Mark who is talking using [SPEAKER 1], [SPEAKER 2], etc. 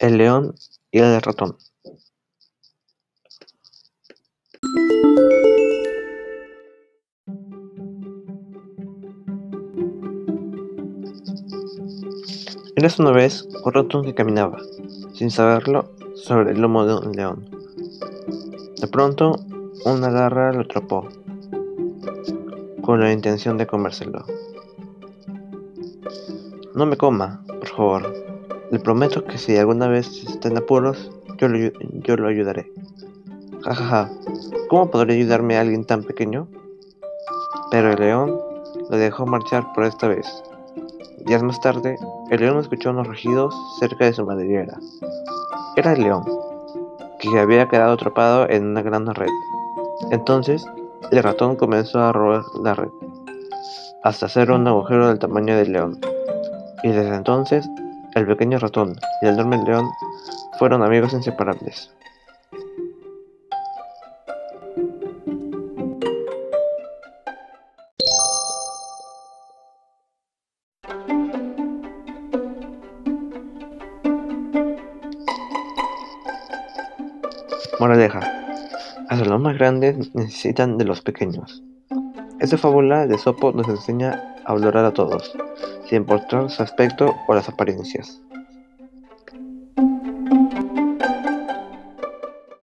[SPEAKER 1] El león y el ratón. Eras una vez un ratón que caminaba, sin saberlo, sobre el lomo de un león. De pronto, una garra lo atrapó, con la intención de comérselo. No me coma, por favor. Le prometo que si alguna vez está en apuros, yo lo, yo lo ayudaré. Ja, ja, ja. ¿Cómo podría ayudarme a alguien tan pequeño? Pero el león lo dejó marchar por esta vez. Días más tarde, el león escuchó unos rugidos cerca de su madriguera. Era el león, que había quedado atrapado en una gran red. Entonces, el ratón comenzó a robar la red, hasta hacer un agujero del tamaño del león. Y desde entonces, el pequeño ratón y el enorme león fueron amigos inseparables. Moraleja. Hasta los más grandes necesitan de los pequeños. Esta fábula de Sopo nos enseña a valorar a todos, sin importar su aspecto o las apariencias.